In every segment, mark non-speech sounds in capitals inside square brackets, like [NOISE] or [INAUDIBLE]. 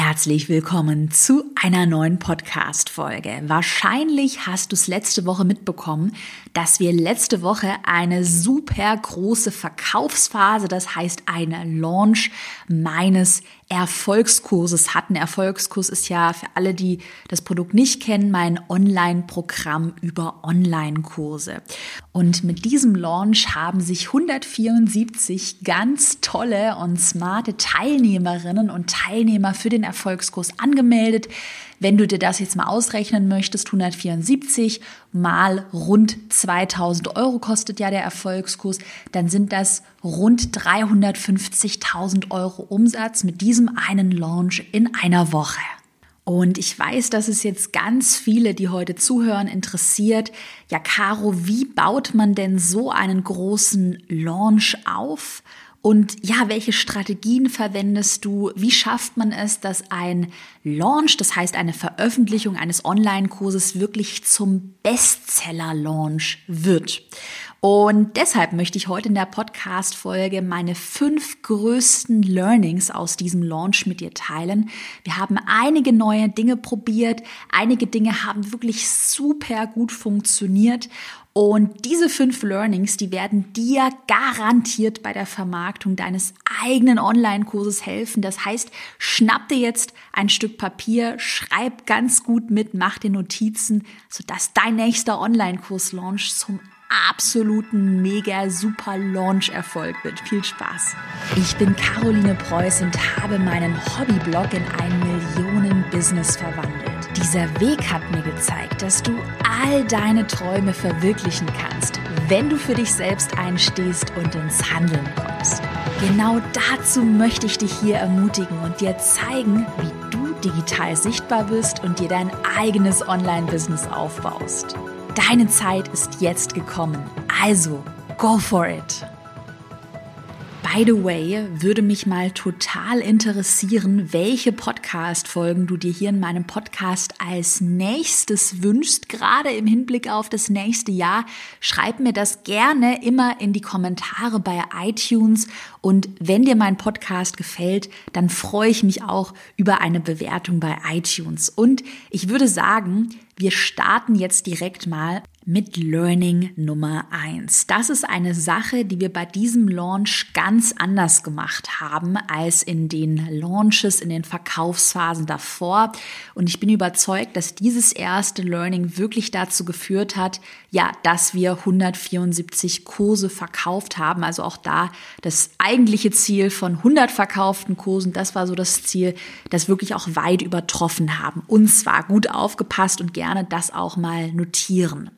Herzlich willkommen zu einer neuen Podcast-Folge. Wahrscheinlich hast du es letzte Woche mitbekommen, dass wir letzte Woche eine super große Verkaufsphase, das heißt eine Launch meines Erfolgskurses hatten. Erfolgskurs ist ja für alle, die das Produkt nicht kennen, mein Online-Programm über Online-Kurse. Und mit diesem Launch haben sich 174 ganz tolle und smarte Teilnehmerinnen und Teilnehmer für den Erfolgskurs angemeldet. Wenn du dir das jetzt mal ausrechnen möchtest, 174 mal rund 2000 Euro kostet ja der Erfolgskurs, dann sind das rund 350.000 Euro Umsatz mit diesem einen Launch in einer Woche. Und ich weiß, dass es jetzt ganz viele, die heute zuhören, interessiert. Ja, Caro, wie baut man denn so einen großen Launch auf? Und ja, welche Strategien verwendest du? Wie schafft man es, dass ein Launch, das heißt eine Veröffentlichung eines Online-Kurses wirklich zum Bestseller-Launch wird? Und deshalb möchte ich heute in der Podcast-Folge meine fünf größten Learnings aus diesem Launch mit dir teilen. Wir haben einige neue Dinge probiert. Einige Dinge haben wirklich super gut funktioniert. Und diese fünf Learnings, die werden dir garantiert bei der Vermarktung deines eigenen Online-Kurses helfen. Das heißt, schnapp dir jetzt ein Stück Papier, schreib ganz gut mit, mach dir Notizen, sodass dein nächster Online-Kurs-Launch zum absoluten mega super Launch-Erfolg wird. Viel Spaß! Ich bin Caroline Preuß und habe meinen Hobbyblog in ein Millionen-Business verwandelt. Dieser Weg hat mir gezeigt, dass du all deine Träume verwirklichen kannst, wenn du für dich selbst einstehst und ins Handeln kommst. Genau dazu möchte ich dich hier ermutigen und dir zeigen, wie du digital sichtbar bist und dir dein eigenes Online-Business aufbaust. Deine Zeit ist jetzt gekommen. Also, go for it! By the way, würde mich mal total interessieren, welche Podcast-Folgen du dir hier in meinem Podcast als nächstes wünschst, gerade im Hinblick auf das nächste Jahr. Schreib mir das gerne immer in die Kommentare bei iTunes. Und wenn dir mein Podcast gefällt, dann freue ich mich auch über eine Bewertung bei iTunes. Und ich würde sagen, wir starten jetzt direkt mal mit Learning Nummer eins. Das ist eine Sache, die wir bei diesem Launch ganz anders gemacht haben als in den Launches, in den Verkaufsphasen davor. Und ich bin überzeugt, dass dieses erste Learning wirklich dazu geführt hat, ja, dass wir 174 Kurse verkauft haben. Also auch da das eigentliche Ziel von 100 verkauften Kursen, das war so das Ziel, das wirklich auch weit übertroffen haben. Und zwar gut aufgepasst und gerne das auch mal notieren.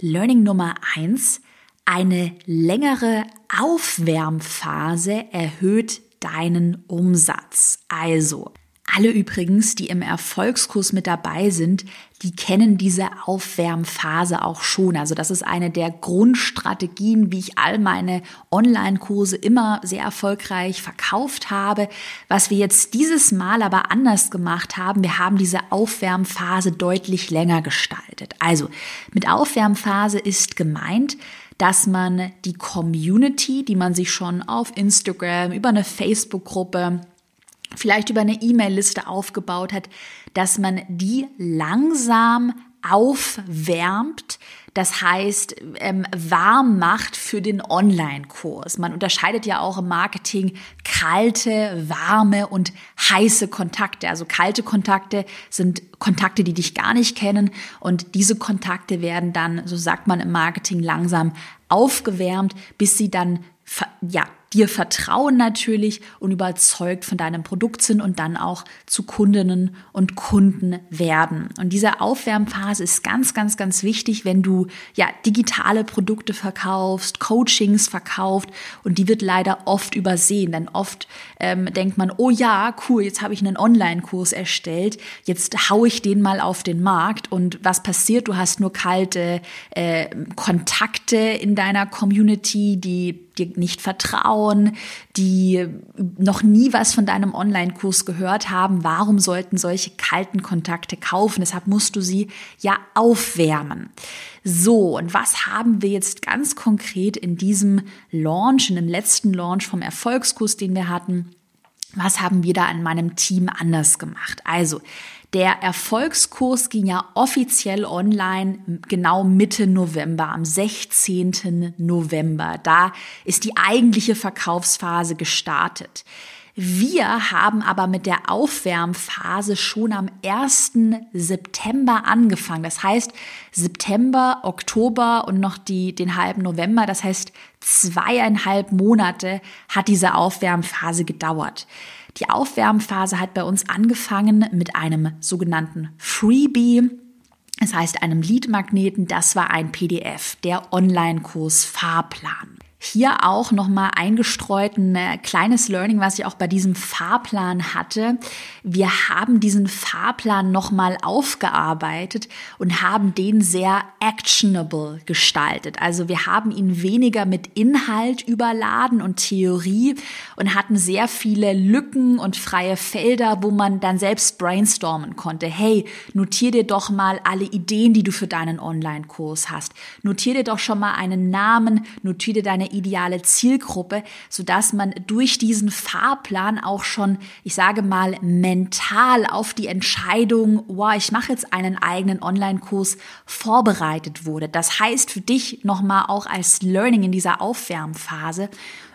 Learning Nummer eins: eine längere Aufwärmphase erhöht deinen Umsatz. Also, alle übrigens, die im Erfolgskurs mit dabei sind, die kennen diese Aufwärmphase auch schon. Also das ist eine der Grundstrategien, wie ich all meine Online-Kurse immer sehr erfolgreich verkauft habe. Was wir jetzt dieses Mal aber anders gemacht haben, wir haben diese Aufwärmphase deutlich länger gestaltet. Also mit Aufwärmphase ist gemeint, dass man die Community, die man sich schon auf Instagram, über eine Facebook-Gruppe, vielleicht über eine E-Mail-Liste aufgebaut hat, dass man die langsam aufwärmt, das heißt ähm, warm macht für den Online-Kurs. Man unterscheidet ja auch im Marketing kalte, warme und heiße Kontakte. Also kalte Kontakte sind Kontakte, die dich gar nicht kennen und diese Kontakte werden dann, so sagt man im Marketing, langsam aufgewärmt, bis sie dann ja dir vertrauen natürlich und überzeugt von deinem Produkt sind und dann auch zu Kundinnen und Kunden werden. Und diese Aufwärmphase ist ganz, ganz, ganz wichtig, wenn du ja digitale Produkte verkaufst, Coachings verkauft und die wird leider oft übersehen. Denn oft ähm, denkt man, oh ja, cool, jetzt habe ich einen Online-Kurs erstellt, jetzt haue ich den mal auf den Markt und was passiert? Du hast nur kalte äh, Kontakte in deiner Community, die dir nicht vertrauen, die noch nie was von deinem Online-Kurs gehört haben. Warum sollten solche kalten Kontakte kaufen? Deshalb musst du sie ja aufwärmen. So, und was haben wir jetzt ganz konkret in diesem Launch, in dem letzten Launch vom Erfolgskurs, den wir hatten? Was haben wir da in meinem Team anders gemacht? Also, der Erfolgskurs ging ja offiziell online genau Mitte November, am 16. November. Da ist die eigentliche Verkaufsphase gestartet. Wir haben aber mit der Aufwärmphase schon am 1. September angefangen. Das heißt, September, Oktober und noch die, den halben November. Das heißt, zweieinhalb Monate hat diese Aufwärmphase gedauert. Die Aufwärmphase hat bei uns angefangen mit einem sogenannten Freebie. Das heißt, einem Leadmagneten, das war ein PDF, der Online-Kurs Fahrplan. Hier auch nochmal eingestreut ein äh, kleines Learning, was ich auch bei diesem Fahrplan hatte. Wir haben diesen Fahrplan nochmal aufgearbeitet und haben den sehr actionable gestaltet. Also wir haben ihn weniger mit Inhalt überladen und Theorie und hatten sehr viele Lücken und freie Felder, wo man dann selbst brainstormen konnte. Hey, notier dir doch mal alle Ideen, die du für deinen Online-Kurs hast. Notier dir doch schon mal einen Namen, notier dir deine ideale Zielgruppe, sodass man durch diesen Fahrplan auch schon, ich sage mal, mental auf die Entscheidung, wow, ich mache jetzt einen eigenen Online-Kurs vorbereitet wurde. Das heißt für dich nochmal auch als Learning in dieser Aufwärmphase,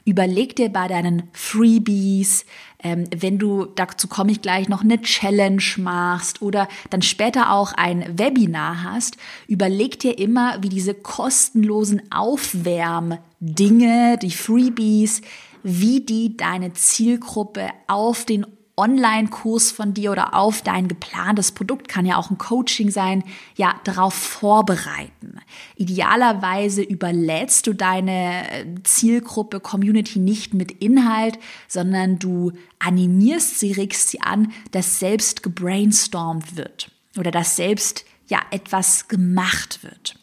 überleg dir bei deinen Freebies, ähm, wenn du, dazu komme ich gleich, noch eine Challenge machst oder dann später auch ein Webinar hast, überleg dir immer, wie diese kostenlosen Aufwärmdinge, die Freebies, wie die deine Zielgruppe auf den Online-Kurs von dir oder auf dein geplantes Produkt, kann ja auch ein Coaching sein, ja, darauf vorbereiten. Idealerweise überlädst du deine äh, Zielgruppe, Community nicht mit Inhalt, sondern du animierst sie, regst sie an, dass selbst gebrainstormt wird oder dass selbst ja etwas gemacht wird.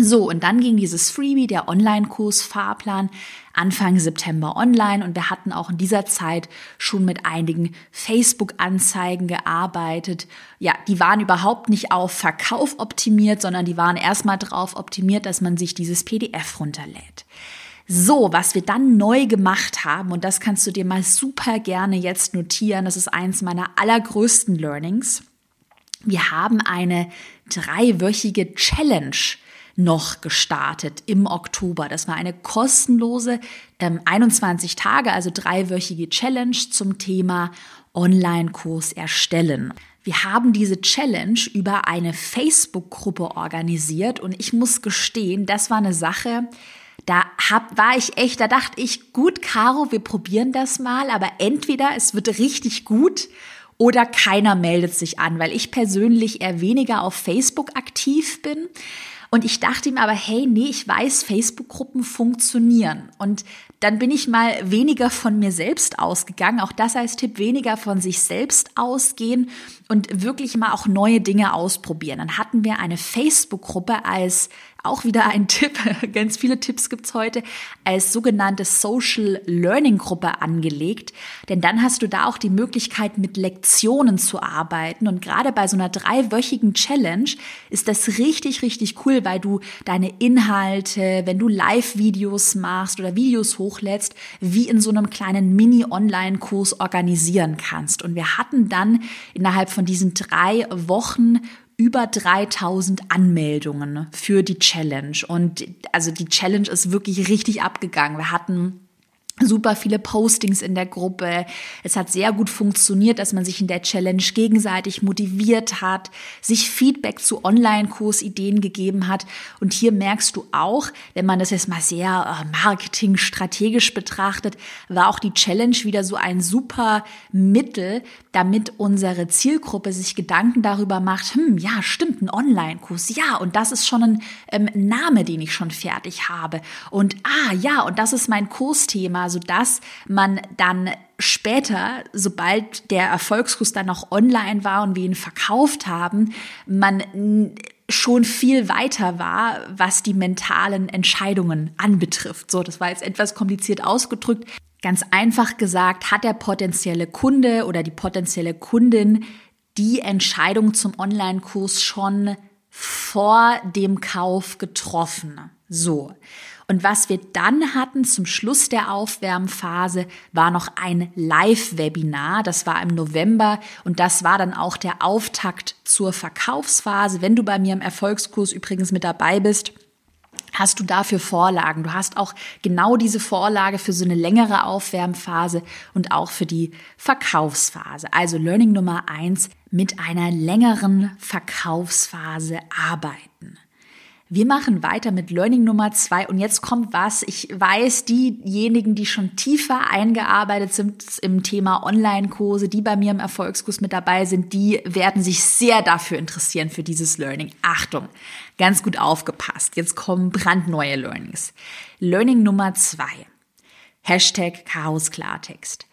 So, und dann ging dieses Freebie, der Online-Kurs Fahrplan, Anfang September online und wir hatten auch in dieser Zeit schon mit einigen Facebook-Anzeigen gearbeitet. Ja, die waren überhaupt nicht auf Verkauf optimiert, sondern die waren erstmal darauf optimiert, dass man sich dieses PDF runterlädt. So, was wir dann neu gemacht haben, und das kannst du dir mal super gerne jetzt notieren, das ist eins meiner allergrößten Learnings. Wir haben eine dreiwöchige Challenge noch gestartet im Oktober. Das war eine kostenlose ähm, 21 Tage, also dreiwöchige Challenge zum Thema Online-Kurs erstellen. Wir haben diese Challenge über eine Facebook-Gruppe organisiert und ich muss gestehen, das war eine Sache, da hab, war ich echt, da dachte ich, gut, Caro, wir probieren das mal, aber entweder es wird richtig gut oder keiner meldet sich an, weil ich persönlich eher weniger auf Facebook aktiv bin. Und ich dachte ihm aber, hey, nee, ich weiß, Facebook-Gruppen funktionieren. Und dann bin ich mal weniger von mir selbst ausgegangen. Auch das als Tipp, weniger von sich selbst ausgehen und wirklich mal auch neue Dinge ausprobieren. Dann hatten wir eine Facebook-Gruppe als auch wieder ein Tipp, [LAUGHS] ganz viele Tipps gibt's heute, als sogenannte Social Learning Gruppe angelegt. Denn dann hast du da auch die Möglichkeit, mit Lektionen zu arbeiten. Und gerade bei so einer dreiwöchigen Challenge ist das richtig, richtig cool, weil du deine Inhalte, wenn du Live-Videos machst oder Videos hochlädst, wie in so einem kleinen Mini-Online-Kurs organisieren kannst. Und wir hatten dann innerhalb von diesen drei Wochen über 3000 Anmeldungen für die Challenge. Und also die Challenge ist wirklich richtig abgegangen. Wir hatten super viele Postings in der Gruppe. Es hat sehr gut funktioniert, dass man sich in der Challenge gegenseitig motiviert hat, sich Feedback zu Online-Kursideen gegeben hat. Und hier merkst du auch, wenn man das jetzt mal sehr äh, marketingstrategisch betrachtet, war auch die Challenge wieder so ein super Mittel, damit unsere Zielgruppe sich Gedanken darüber macht, hm, ja, stimmt, ein Online-Kurs, ja, und das ist schon ein ähm, Name, den ich schon fertig habe. Und ah, ja, und das ist mein Kursthema sodass man dann später, sobald der Erfolgskurs dann noch online war und wir ihn verkauft haben, man schon viel weiter war, was die mentalen Entscheidungen anbetrifft. So, das war jetzt etwas kompliziert ausgedrückt. Ganz einfach gesagt, hat der potenzielle Kunde oder die potenzielle Kundin die Entscheidung zum Online-Kurs schon vor dem Kauf getroffen. So. Und was wir dann hatten zum Schluss der Aufwärmphase, war noch ein Live-Webinar. Das war im November und das war dann auch der Auftakt zur Verkaufsphase. Wenn du bei mir im Erfolgskurs übrigens mit dabei bist, hast du dafür Vorlagen. Du hast auch genau diese Vorlage für so eine längere Aufwärmphase und auch für die Verkaufsphase. Also Learning Nummer eins, mit einer längeren Verkaufsphase arbeiten. Wir machen weiter mit Learning Nummer zwei und jetzt kommt was. Ich weiß, diejenigen, die schon tiefer eingearbeitet sind im Thema Online-Kurse, die bei mir im Erfolgskurs mit dabei sind, die werden sich sehr dafür interessieren für dieses Learning. Achtung, ganz gut aufgepasst. Jetzt kommen brandneue Learnings. Learning Nummer zwei. Hashtag Chaos Klartext.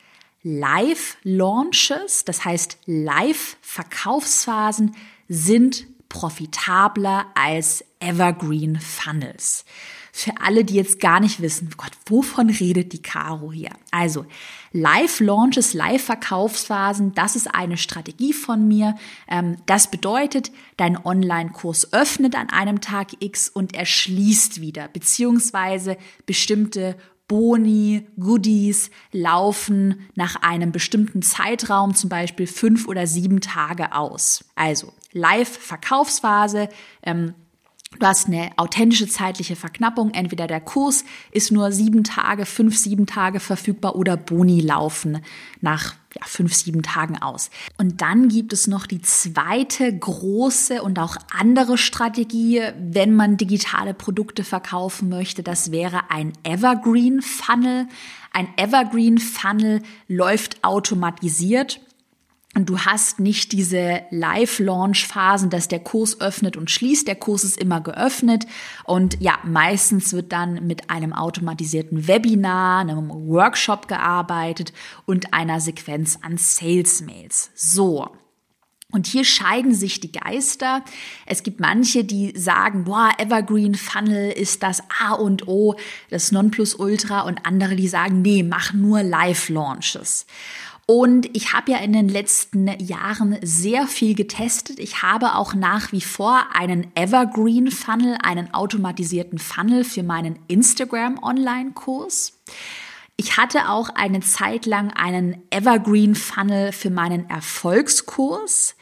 Live-Launches, das heißt Live-Verkaufsphasen sind profitabler als Evergreen Funnels. Für alle, die jetzt gar nicht wissen, Gott, wovon redet die Caro hier? Also, Live-Launches, Live-Verkaufsphasen, das ist eine Strategie von mir. Ähm, das bedeutet, dein Online-Kurs öffnet an einem Tag X und er schließt wieder, beziehungsweise bestimmte Boni, Goodies laufen nach einem bestimmten Zeitraum, zum Beispiel fünf oder sieben Tage aus. Also Live-Verkaufsphase. Ähm, Du hast eine authentische zeitliche Verknappung. Entweder der Kurs ist nur sieben Tage, fünf, sieben Tage verfügbar oder Boni laufen nach ja, fünf, sieben Tagen aus. Und dann gibt es noch die zweite große und auch andere Strategie, wenn man digitale Produkte verkaufen möchte. Das wäre ein Evergreen Funnel. Ein Evergreen Funnel läuft automatisiert. Und du hast nicht diese Live-Launch-Phasen, dass der Kurs öffnet und schließt. Der Kurs ist immer geöffnet. Und ja, meistens wird dann mit einem automatisierten Webinar, einem Workshop gearbeitet und einer Sequenz an Sales-Mails. So. Und hier scheiden sich die Geister. Es gibt manche, die sagen, boah, Evergreen Funnel ist das A und O, das Nonplusultra und andere, die sagen, nee, mach nur Live-Launches. Und ich habe ja in den letzten Jahren sehr viel getestet. Ich habe auch nach wie vor einen Evergreen Funnel, einen automatisierten Funnel für meinen Instagram Online-Kurs. Ich hatte auch eine Zeit lang einen Evergreen Funnel für meinen Erfolgskurs.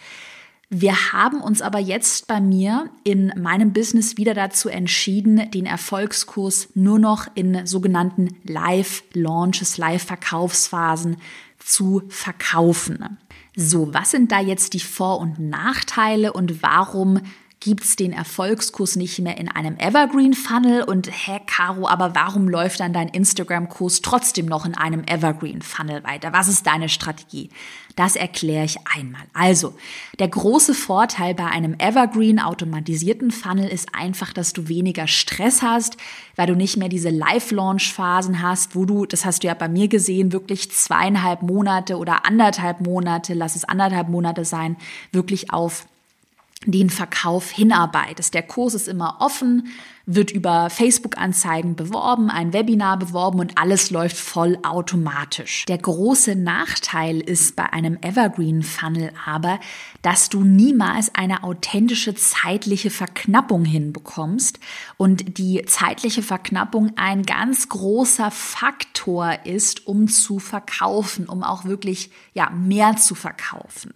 Wir haben uns aber jetzt bei mir in meinem Business wieder dazu entschieden, den Erfolgskurs nur noch in sogenannten Live-Launches, Live-Verkaufsphasen zu verkaufen. So, was sind da jetzt die Vor- und Nachteile und warum gibt's den Erfolgskurs nicht mehr in einem Evergreen Funnel und hä, Caro, aber warum läuft dann dein Instagram-Kurs trotzdem noch in einem Evergreen Funnel weiter? Was ist deine Strategie? Das erkläre ich einmal. Also, der große Vorteil bei einem Evergreen automatisierten Funnel ist einfach, dass du weniger Stress hast, weil du nicht mehr diese Live-Launch-Phasen hast, wo du, das hast du ja bei mir gesehen, wirklich zweieinhalb Monate oder anderthalb Monate, lass es anderthalb Monate sein, wirklich auf den Verkauf hinarbeitest. Der Kurs ist immer offen, wird über Facebook-Anzeigen beworben, ein Webinar beworben und alles läuft voll automatisch. Der große Nachteil ist bei einem Evergreen Funnel aber, dass du niemals eine authentische zeitliche Verknappung hinbekommst und die zeitliche Verknappung ein ganz großer Faktor ist, um zu verkaufen, um auch wirklich ja mehr zu verkaufen.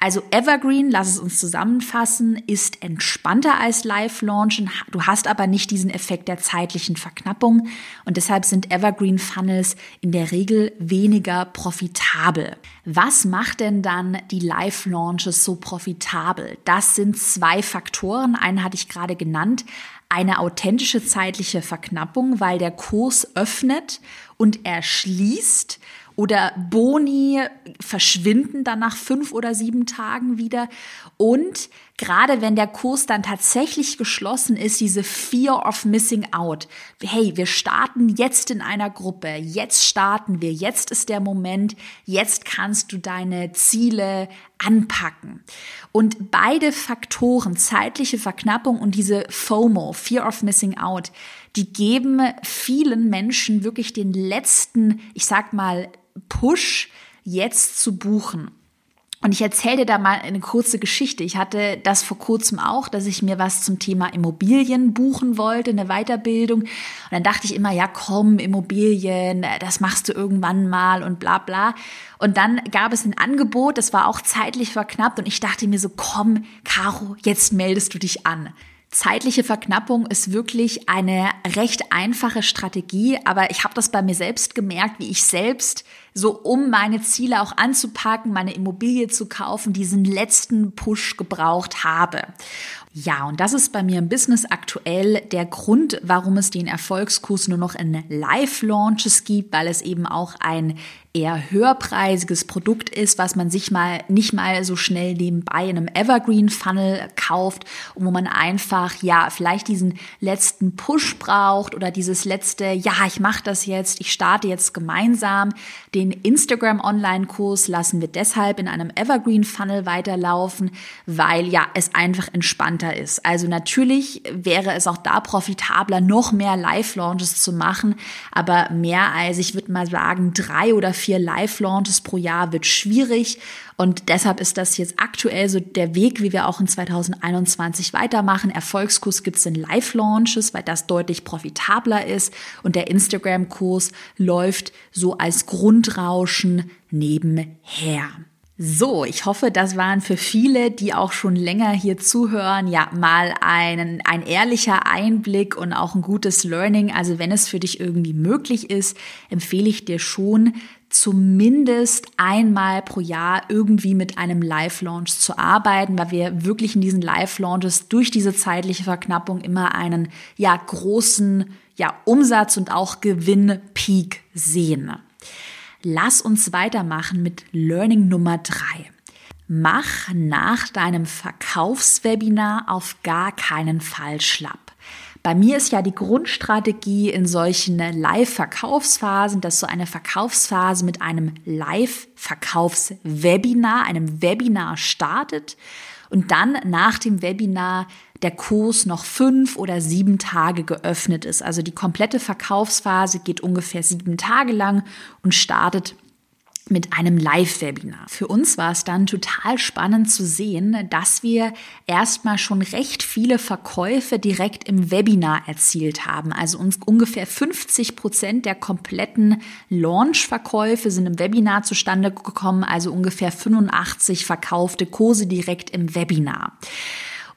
Also Evergreen, lass es uns zusammenfassen, ist entspannter als Live-Launchen. Du hast aber nicht diesen Effekt der zeitlichen Verknappung und deshalb sind Evergreen Funnels in der Regel weniger profitabel. Was macht denn dann die Live-Launches so profitabel? Das sind zwei Faktoren. Einen hatte ich gerade genannt eine authentische zeitliche Verknappung, weil der Kurs öffnet und er schließt oder Boni verschwinden dann nach fünf oder sieben Tagen wieder. Und gerade wenn der Kurs dann tatsächlich geschlossen ist, diese Fear of Missing Out. Hey, wir starten jetzt in einer Gruppe. Jetzt starten wir. Jetzt ist der Moment. Jetzt kannst du deine Ziele anpacken. Und beide Faktoren, zeitliche Verknappung und diese FOMO, Fear of Missing Out, die geben vielen Menschen wirklich den letzten, ich sag mal, Push jetzt zu buchen. Und ich erzähle dir da mal eine kurze Geschichte. Ich hatte das vor kurzem auch, dass ich mir was zum Thema Immobilien buchen wollte, eine Weiterbildung. Und dann dachte ich immer, ja komm, Immobilien, das machst du irgendwann mal und bla bla. Und dann gab es ein Angebot, das war auch zeitlich verknappt und ich dachte mir so, komm, Caro, jetzt meldest du dich an. Zeitliche Verknappung ist wirklich eine recht einfache Strategie, aber ich habe das bei mir selbst gemerkt, wie ich selbst so um meine Ziele auch anzupacken, meine Immobilie zu kaufen, diesen letzten Push gebraucht habe. Ja, und das ist bei mir im Business aktuell der Grund, warum es den Erfolgskurs nur noch in Live-Launches gibt, weil es eben auch ein eher höherpreisiges Produkt ist, was man sich mal nicht mal so schnell nebenbei in einem Evergreen Funnel kauft und wo man einfach ja vielleicht diesen letzten Push braucht oder dieses letzte ja, ich mache das jetzt, ich starte jetzt gemeinsam. Den Instagram Online Kurs lassen wir deshalb in einem Evergreen Funnel weiterlaufen, weil ja, es einfach entspannter ist. Also natürlich wäre es auch da profitabler noch mehr Live Launches zu machen, aber mehr als ich würde mal sagen, drei oder vier Live-Launches pro Jahr wird schwierig. Und deshalb ist das jetzt aktuell so der Weg, wie wir auch in 2021 weitermachen. Erfolgskurs gibt es in Live-Launches, weil das deutlich profitabler ist. Und der Instagram-Kurs läuft so als Grundrauschen nebenher. So, ich hoffe, das waren für viele, die auch schon länger hier zuhören, ja mal einen, ein ehrlicher Einblick und auch ein gutes Learning. Also wenn es für dich irgendwie möglich ist, empfehle ich dir schon, zumindest einmal pro Jahr irgendwie mit einem Live-Launch zu arbeiten, weil wir wirklich in diesen Live-Launches durch diese zeitliche Verknappung immer einen ja großen ja Umsatz und auch Gewinn-Peak sehen. Lass uns weitermachen mit Learning Nummer drei. Mach nach deinem Verkaufswebinar auf gar keinen Fall schlapp. Bei mir ist ja die Grundstrategie in solchen Live-Verkaufsphasen, dass so eine Verkaufsphase mit einem Live-Verkaufswebinar, einem Webinar startet und dann nach dem Webinar der Kurs noch fünf oder sieben Tage geöffnet ist. Also die komplette Verkaufsphase geht ungefähr sieben Tage lang und startet mit einem Live-Webinar. Für uns war es dann total spannend zu sehen, dass wir erstmal schon recht viele Verkäufe direkt im Webinar erzielt haben. Also uns ungefähr 50 Prozent der kompletten Launch-Verkäufe sind im Webinar zustande gekommen, also ungefähr 85 verkaufte Kurse direkt im Webinar.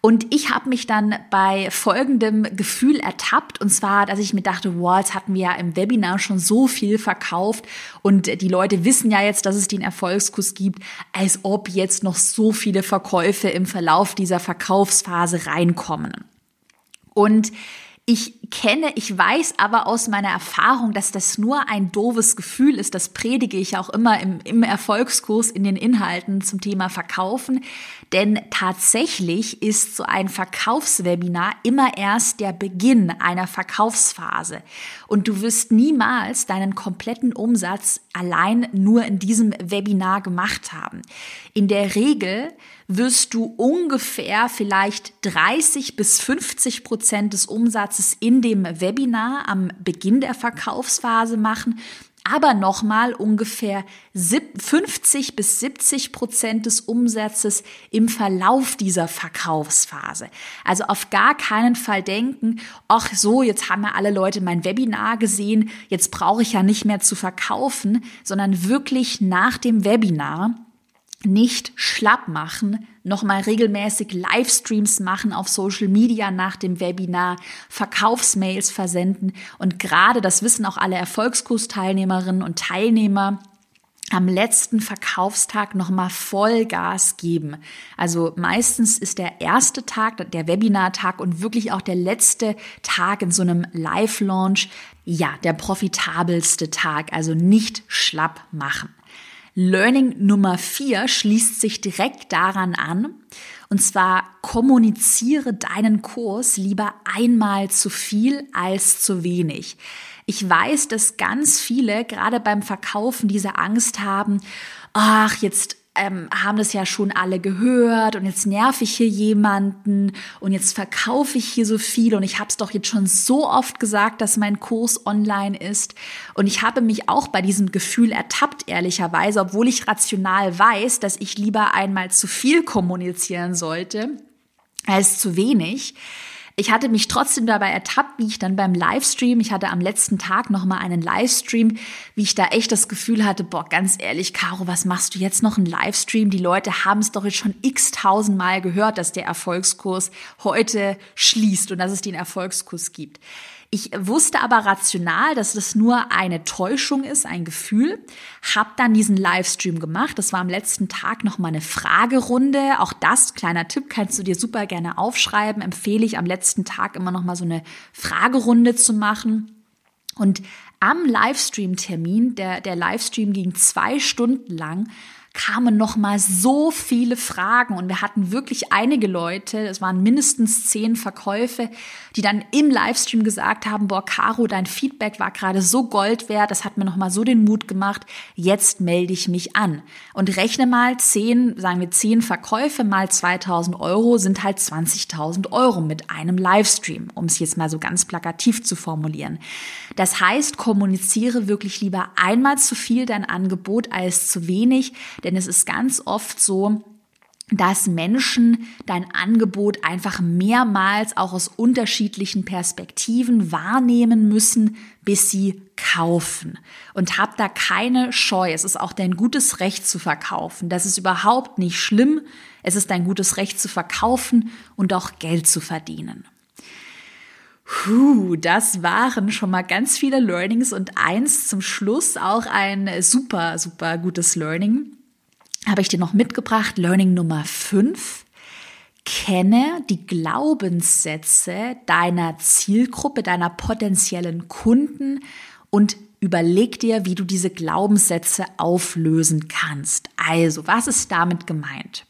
Und ich habe mich dann bei folgendem Gefühl ertappt, und zwar, dass ich mir dachte, wow, jetzt hatten wir ja im Webinar schon so viel verkauft und die Leute wissen ja jetzt, dass es den Erfolgskurs gibt, als ob jetzt noch so viele Verkäufe im Verlauf dieser Verkaufsphase reinkommen. Und ich kenne, ich weiß aber aus meiner Erfahrung, dass das nur ein doofes Gefühl ist. Das predige ich auch immer im, im Erfolgskurs in den Inhalten zum Thema Verkaufen. Denn tatsächlich ist so ein Verkaufswebinar immer erst der Beginn einer Verkaufsphase. Und du wirst niemals deinen kompletten Umsatz allein nur in diesem Webinar gemacht haben. In der Regel wirst du ungefähr vielleicht 30 bis 50 Prozent des Umsatzes in dem Webinar am Beginn der Verkaufsphase machen aber nochmal ungefähr 50 bis 70 Prozent des Umsatzes im Verlauf dieser Verkaufsphase. Also auf gar keinen Fall denken, ach so, jetzt haben ja alle Leute mein Webinar gesehen, jetzt brauche ich ja nicht mehr zu verkaufen, sondern wirklich nach dem Webinar nicht schlapp machen, nochmal regelmäßig Livestreams machen auf Social Media nach dem Webinar, Verkaufsmails versenden und gerade, das wissen auch alle Erfolgskursteilnehmerinnen und Teilnehmer, am letzten Verkaufstag nochmal Vollgas geben. Also meistens ist der erste Tag, der Webinartag und wirklich auch der letzte Tag in so einem Live-Launch, ja, der profitabelste Tag. Also nicht schlapp machen. Learning Nummer vier schließt sich direkt daran an. Und zwar kommuniziere deinen Kurs lieber einmal zu viel als zu wenig. Ich weiß, dass ganz viele gerade beim Verkaufen diese Angst haben, ach, jetzt ähm, haben das ja schon alle gehört und jetzt nerv ich hier jemanden und jetzt verkaufe ich hier so viel und ich habe es doch jetzt schon so oft gesagt, dass mein Kurs online ist und ich habe mich auch bei diesem Gefühl ertappt, ehrlicherweise, obwohl ich rational weiß, dass ich lieber einmal zu viel kommunizieren sollte als zu wenig. Ich hatte mich trotzdem dabei ertappt, wie ich dann beim Livestream, ich hatte am letzten Tag nochmal einen Livestream, wie ich da echt das Gefühl hatte, boah, ganz ehrlich, Caro, was machst du jetzt noch einen Livestream? Die Leute haben es doch jetzt schon x tausend Mal gehört, dass der Erfolgskurs heute schließt und dass es den Erfolgskurs gibt. Ich wusste aber rational, dass das nur eine Täuschung ist, ein Gefühl. Hab dann diesen Livestream gemacht. Das war am letzten Tag noch mal eine Fragerunde. Auch das, kleiner Tipp, kannst du dir super gerne aufschreiben. Empfehle ich am letzten Tag immer noch mal so eine Fragerunde zu machen. Und am Livestream-Termin, der, der Livestream ging zwei Stunden lang, kamen noch mal so viele Fragen und wir hatten wirklich einige Leute, es waren mindestens zehn Verkäufe, die dann im Livestream gesagt haben, boah, Caro, dein Feedback war gerade so Gold wert, das hat mir noch mal so den Mut gemacht, jetzt melde ich mich an. Und rechne mal zehn, sagen wir zehn Verkäufe mal 2000 Euro sind halt 20.000 Euro mit einem Livestream, um es jetzt mal so ganz plakativ zu formulieren. Das heißt, kommuniziere wirklich lieber einmal zu viel dein Angebot als zu wenig, denn es ist ganz oft so, dass Menschen dein Angebot einfach mehrmals auch aus unterschiedlichen Perspektiven wahrnehmen müssen, bis sie kaufen. Und hab da keine Scheu. Es ist auch dein gutes Recht zu verkaufen. Das ist überhaupt nicht schlimm. Es ist dein gutes Recht zu verkaufen und auch Geld zu verdienen. Puh, das waren schon mal ganz viele Learnings und eins zum Schluss auch ein super, super gutes Learning habe ich dir noch mitgebracht. Learning Nummer 5. Kenne die Glaubenssätze deiner Zielgruppe, deiner potenziellen Kunden und überleg dir, wie du diese Glaubenssätze auflösen kannst. Also, was ist damit gemeint?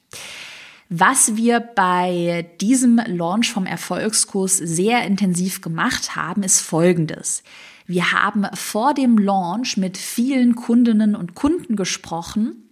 Was wir bei diesem Launch vom Erfolgskurs sehr intensiv gemacht haben, ist Folgendes. Wir haben vor dem Launch mit vielen Kundinnen und Kunden gesprochen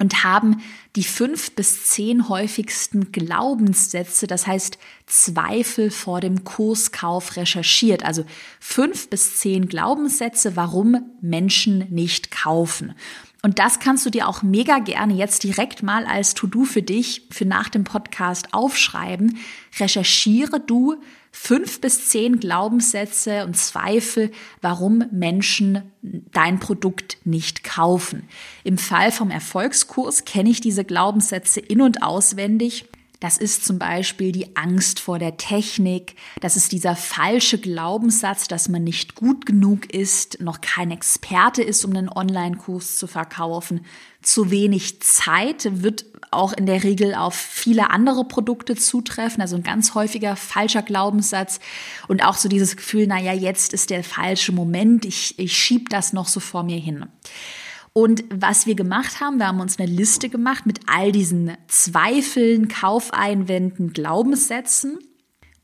und haben die fünf bis zehn häufigsten Glaubenssätze, das heißt Zweifel vor dem Kurskauf recherchiert. Also fünf bis zehn Glaubenssätze, warum Menschen nicht kaufen. Und das kannst du dir auch mega gerne jetzt direkt mal als To-Do für dich, für nach dem Podcast aufschreiben. Recherchiere du fünf bis zehn Glaubenssätze und Zweifel, warum Menschen dein Produkt nicht kaufen. Im Fall vom Erfolgskurs kenne ich diese Glaubenssätze in und auswendig. Das ist zum Beispiel die Angst vor der Technik. Das ist dieser falsche Glaubenssatz, dass man nicht gut genug ist, noch kein Experte ist, um einen Online-Kurs zu verkaufen. Zu wenig Zeit wird auch in der Regel auf viele andere Produkte zutreffen. Also ein ganz häufiger falscher Glaubenssatz. Und auch so dieses Gefühl, na ja, jetzt ist der falsche Moment. Ich, ich schieb das noch so vor mir hin. Und was wir gemacht haben, wir haben uns eine Liste gemacht mit all diesen Zweifeln, Kaufeinwänden, Glaubenssätzen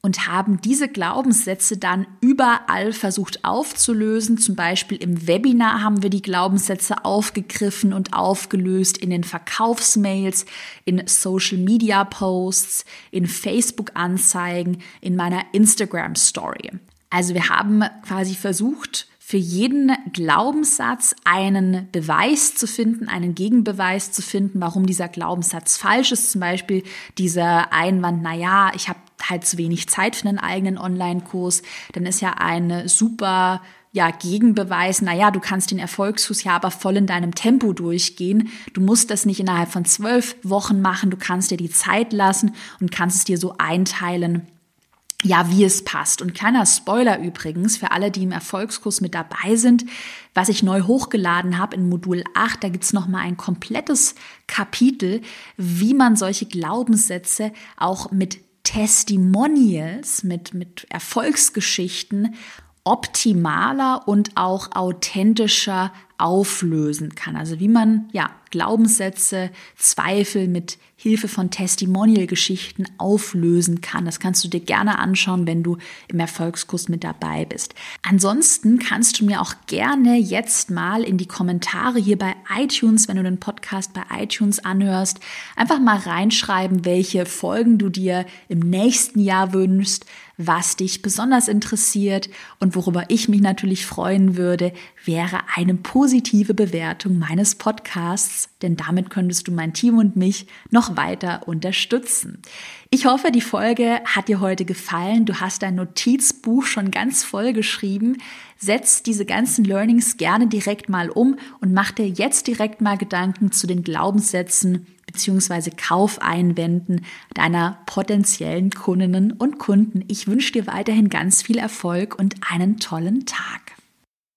und haben diese Glaubenssätze dann überall versucht aufzulösen. Zum Beispiel im Webinar haben wir die Glaubenssätze aufgegriffen und aufgelöst in den Verkaufsmails, in Social Media Posts, in Facebook Anzeigen, in meiner Instagram Story. Also wir haben quasi versucht, für jeden Glaubenssatz einen Beweis zu finden, einen Gegenbeweis zu finden, warum dieser Glaubenssatz falsch ist. Zum Beispiel dieser Einwand, na ja, ich habe halt zu wenig Zeit für einen eigenen Online-Kurs. Dann ist ja eine super ja, Gegenbeweis, naja, du kannst den Erfolgskurs ja aber voll in deinem Tempo durchgehen. Du musst das nicht innerhalb von zwölf Wochen machen. Du kannst dir die Zeit lassen und kannst es dir so einteilen, ja, wie es passt. Und kleiner Spoiler übrigens für alle, die im Erfolgskurs mit dabei sind, was ich neu hochgeladen habe in Modul 8, da gibt's noch mal ein komplettes Kapitel, wie man solche Glaubenssätze auch mit Testimonials, mit, mit Erfolgsgeschichten optimaler und auch authentischer auflösen kann. Also wie man ja Glaubenssätze, Zweifel mit Hilfe von Testimonial-Geschichten auflösen kann. Das kannst du dir gerne anschauen, wenn du im Erfolgskurs mit dabei bist. Ansonsten kannst du mir auch gerne jetzt mal in die Kommentare hier bei iTunes, wenn du den Podcast bei iTunes anhörst, einfach mal reinschreiben, welche Folgen du dir im nächsten Jahr wünschst, was dich besonders interessiert und worüber ich mich natürlich freuen würde, wäre eine positive Bewertung meines Podcasts, denn damit könntest du mein Team und mich noch weiter unterstützen. Ich hoffe, die Folge hat dir heute gefallen. Du hast dein Notizbuch schon ganz voll geschrieben. Setz diese ganzen Learnings gerne direkt mal um und mach dir jetzt direkt mal Gedanken zu den Glaubenssätzen bzw. Kaufeinwänden deiner potenziellen Kundinnen und Kunden. Ich wünsche dir weiterhin ganz viel Erfolg und einen tollen Tag.